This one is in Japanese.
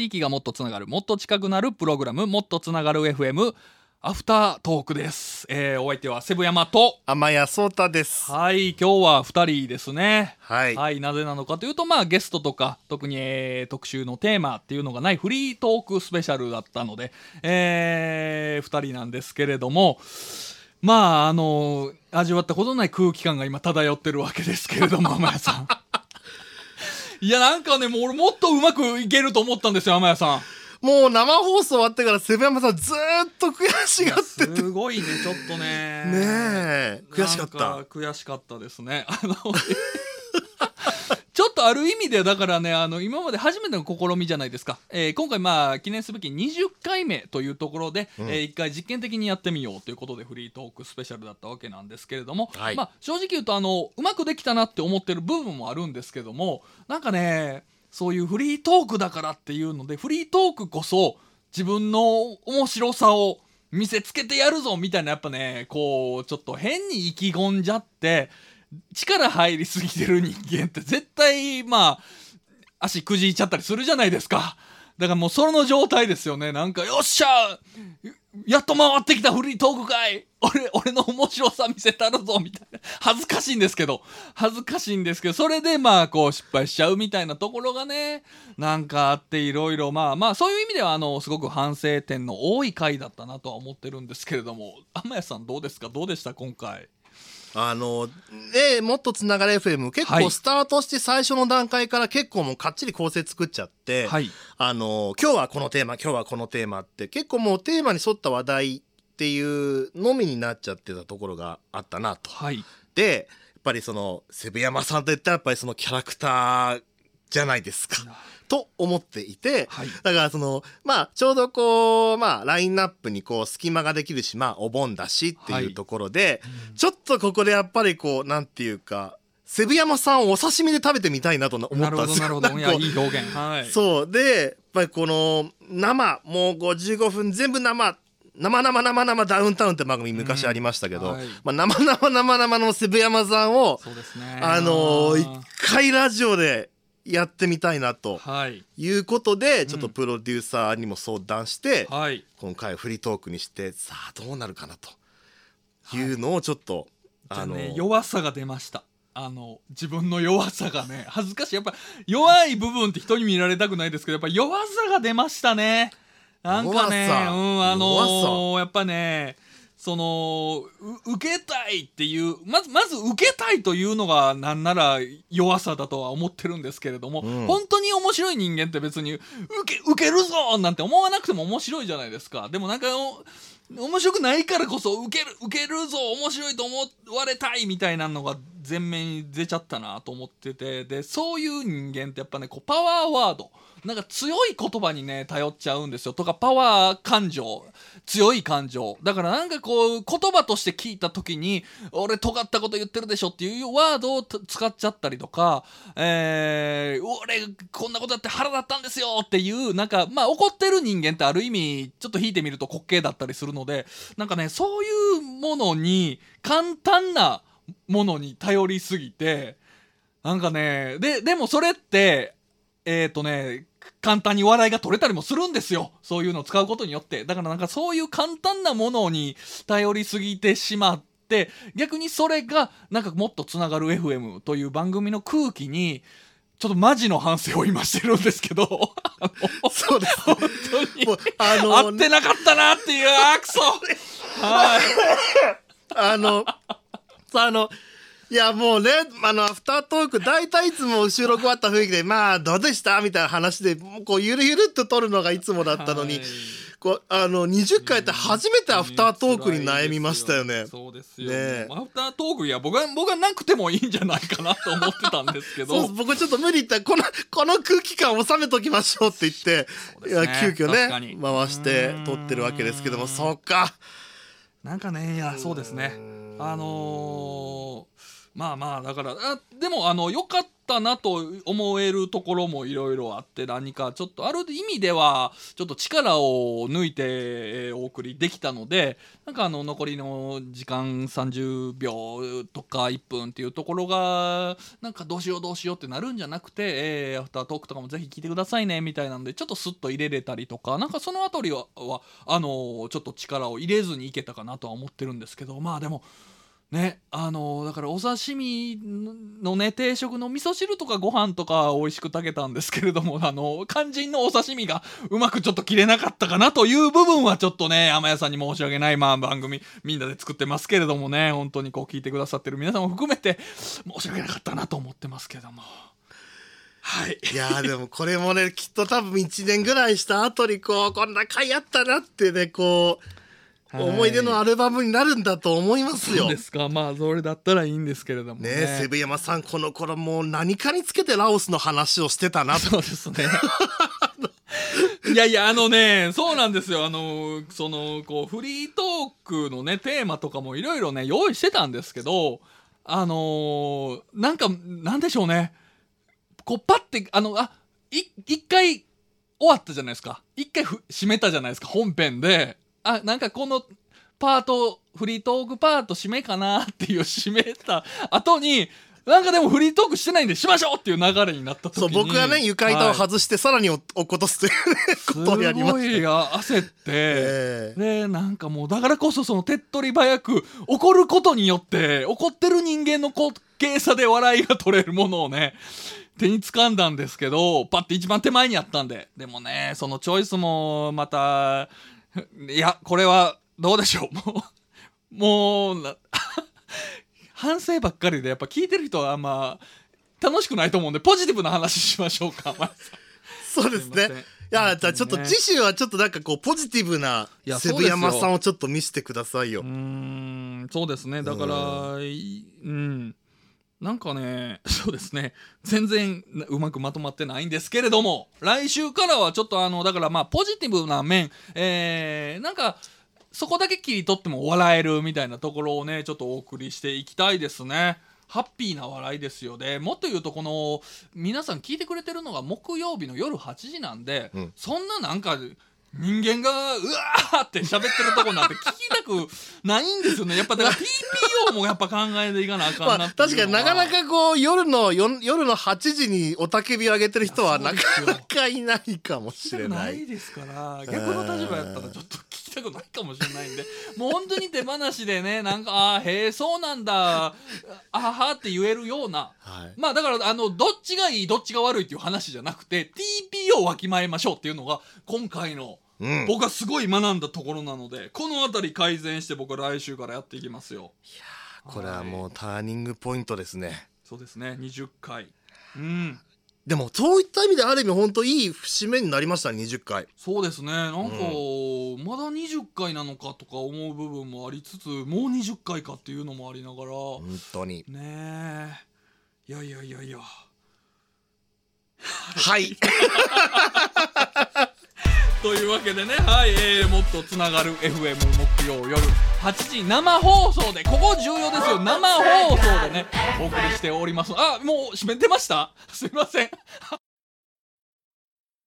地域がもっとつながるもっと近くなるプログラムもっとつながる FM アフタートークです、えーお相手はセブ山と甘谷聡太です。はい今日は2人ですねはい。はい、なぜなのかというと、まあ、ゲストとか特に、えー特集のテーマっていうのがないフリートークスペシャルだったので、え2人なんですけれどもまああの味わったことのない空気感が今漂ってるわけですけれども天谷さん。いやなんかねもう俺もっとうまくいけると思ったんですよ天谷さん。もう生放送終わってからセブ山さんずーっと悔しがってて。すごいねちょっとね。ねえ。悔しかった。悔しかったですね。あのとある意味でだからねあの今まで初めての試みじゃないですか、えー今回まあ記念すべき20回目というところで、うん。えー一回実験的にやってみようということでフリートークスペシャルだったわけなんですけれども、はい。まあ、正直言うとあのうまくできたなって思ってる部分もあるんですけどもなんかねそういうフリートークだからっていうのでフリートークこそ自分の面白さを見せつけてやるぞみたいなやっぱねこうちょっと変に意気込んじゃって力入りすぎてる人間って絶対まあ足くじいちゃったりするじゃないですか。だからもうその状態ですよね。なんかよっしゃやっと回ってきたフリートーク会。俺俺の面白さ見せたるぞみたいな。恥ずかしいんですけど。恥ずかしいんですけど。それでまあこう失敗しちゃうみたいなところがねなんかあっていろいろ。まあまあそういう意味ではあのすごく反省点の多い回だったなとは思ってるんですけれども。天谷さんどうですか？どうでした？今回。あの、ねもっとつながる FM 結はい。構スタートして最初の段階から結構もうかっちり構成作っちゃって、はい。あの、今日はこのテーマ、今日はこのテーマって結構もうテーマに沿った話題っていうのみになっちゃってたところがあったなと。はい。でやっぱりそのセブ山さんといったらやっぱりそのキャラクターじゃないですか。と思っていてはい。だからそのまあちょうどこうまあラインナップにこう隙間ができるしまあお盆だしってはい。いうところで、ちょっとここでやっぱりこうなんていうかセブ山さんをお刺身で食べてみたいなと思ったなんるほどですよ。なるほどなんかこういい表現。はい。そう。でやっぱりこの生もう55分全部生生生生生ダウンタウンって番組昔ありましたけど、うんはい。まあ、生生生生のセブ山さんをね。あのー。一回ラジオでやってみたいなとはい。いうことでちょっとプロデューサーにも相談して、はい。今回フリートークにしてさあどうなるかなとい。うのをちょっと、じゃあのー弱さが出ました。あの自分の弱さがね。恥ずかしい。やっぱ弱い部分って人に見られたくないですけどやっぱ弱さが出ましたね。なんかねうんあの弱ーやっぱねそのう受けたいっていうまずまず受けたいというのがなんなら弱さだとは思ってるんですけれども、うん。本当に面白い人間って別に受け受けるぞなんて思わなくても面白いじゃないですか。でもなんかお面白くないからこそ受ける受けるぞ面白いと思われたいみたいなのが前面に出ちゃったなと思っててでそういう人間ってやっぱねこうパワーワードなんか強い言葉にね頼っちゃうんですよ。とかパワー感情強い感情。だからなんかこう言葉として聞いた時に俺尖ったこと言ってるでしょっていうワードを使っちゃったりとか、えー俺こんなことやって腹立ったんですよっていうなんかまあ怒ってる人間ってある意味ちょっと引いてみると滑稽だったりするのでなんかねそういうものに簡単なものに頼りすぎてなんかねででもそれってえっ、とね簡単に笑いが取れたりもするんですよ。そういうのを使うことによって。だからなんかそういう簡単なものに頼りすぎてしまって逆にそれがなんかもっとつながる FM という番組の空気にちょっとマジの反省を今してるんですけど。あのそうです本当に。あの合ってなかったなっていうあーくそはい。あの、さあの、いやもうね、あの、アフタートーク、大体いつも収録終わった雰囲気で、まあ、どうでしたみたいな話で、こう、ゆるゆるっと撮るのがいつもだったのに、はいこう、あの、20回やって初めてアフタートークに悩みましたよね。そうですよ。ねえアフタートークいや僕は僕はなくてもいいんじゃないかなと思ってたんですけど。僕ちょっと無理言ったらこのこの空気感収めときましょうって言って、いや急遽ね回して撮ってるわけですけどもうんそうかなんかねいやそうですね。あのーまあまあだからあでもあの良かったったなと思えるところもいろいろあって何かちょっとある意味ではちょっと力を抜いてお送りできたのでなんかあの残りの時間30秒とか1分っていうところがなんかどうしようどうしようってなるんじゃなくて、えアフタートークとかもぜひ聞いてくださいねみたいなんでちょっとスッと入れれたりとかなんかそのあたりははあのちょっと力を入れずにいけたかなとは思ってるんですけどまあでもねあのだからお刺身のね定食の味噌汁とかご飯とか美味しく炊けたんですけれどもあの肝心のお刺身がうまくちょっと切れなかったかなという部分はちょっとね甘屋さんに申し訳ないまあ番組みんなで作ってますけれどもね本当にこう聞いてくださってる皆さんも含めて申し訳なかったなと思ってますけども。はい。いやでもこれもねきっと多分1年ぐらいした後にこうこんな回あったなってねこう、思い出のアルバムになるんだと思いますよそう。ですかまあそれだったらいいんですけれどもねねセブ山さんこの頃もう何かにつけてラオスの話をしてたなとそうですね。いやいや、あのね、そうなんですよ。あの、その、こう、フリートークのね、テーマとかもいろいろね、用意してたんですけど、あのーなんか、なんでしょうね。こう、パッて、あの、あ、い、一回終わったじゃないですか。一回ふ締めたじゃないですか、本編で。あ、なんかこの、パート、フリートークパート締めかなっていう締めた後に、なんかでもフリートークしてないんでしましょうっていう流れになった時に。そう僕がね床板をはい。外してさらに落っことすというねことをやりますした。ごい焦って、ええ。でなんかもうだからこそその手っ取り早く怒ることによって怒ってる人間の滑稽さで笑いが取れるものをね手に掴んだんですけどパッて一番手前にあったんで。でもねそのチョイスもまた いやこれはどうでしょう。もうもうな 反省ばっかりでやっぱ聞いてる人はあんま楽しくないと思うんでポジティブな話しましょうか。そうですね。すいやじゃあちょっとね。次週はちょっとなんかこうポジティブなセブ山さんをちょっと見せてくださいよ。うーんそうですね。だからいうんなんかね そうですね。全然うまくまとまってないんですけれども来週からはちょっとあのだからまあポジティブな面えー、なんかそこだけ切り取っても笑えるみたいなところをねちょっとお送りしていきたいですね。ハッピーな笑いですよね。もっと言うとこの皆さん聞いてくれてるのが木曜日の夜8時なんで、うん。そんななんか人間がうわーって喋ってるとこなんて聞きたくないんですよね。やっぱだから TPO もやっぱ考えていかなあかんまあなっていうのは。確かになかなかこう夜のよ夜の8時におたけびを上げてる人はなかなかいないかもしれなない。いですから逆の立場やったらちょっと聞きたくないかもしれないんで。もう本当に手放しでねなんかああへえそうなんだ。あははって言えるような。はい。まあだからあのどっちがいいどっちが悪いっていう話じゃなくて TPO をわきまえましょうっていうのが今回のうん。僕はすごい学んだところなのでこの辺り改善して僕は来週からやっていきますよ。これはもうターニングポイントですね。そうですね。20回。うん。でもそういった意味である意味本当いい節目になりました20回。そうですね。なんか、まだ20回なのかとか思う部分もありつつもう20回かっていうのもありながら、本当に。ねえ。いやいやいやいやはい。というわけでねはい、えーもっとつながる FM 木曜夜8時生放送でここ重要ですよ。生放送でねお送りしております。あもう閉めてました？すいません。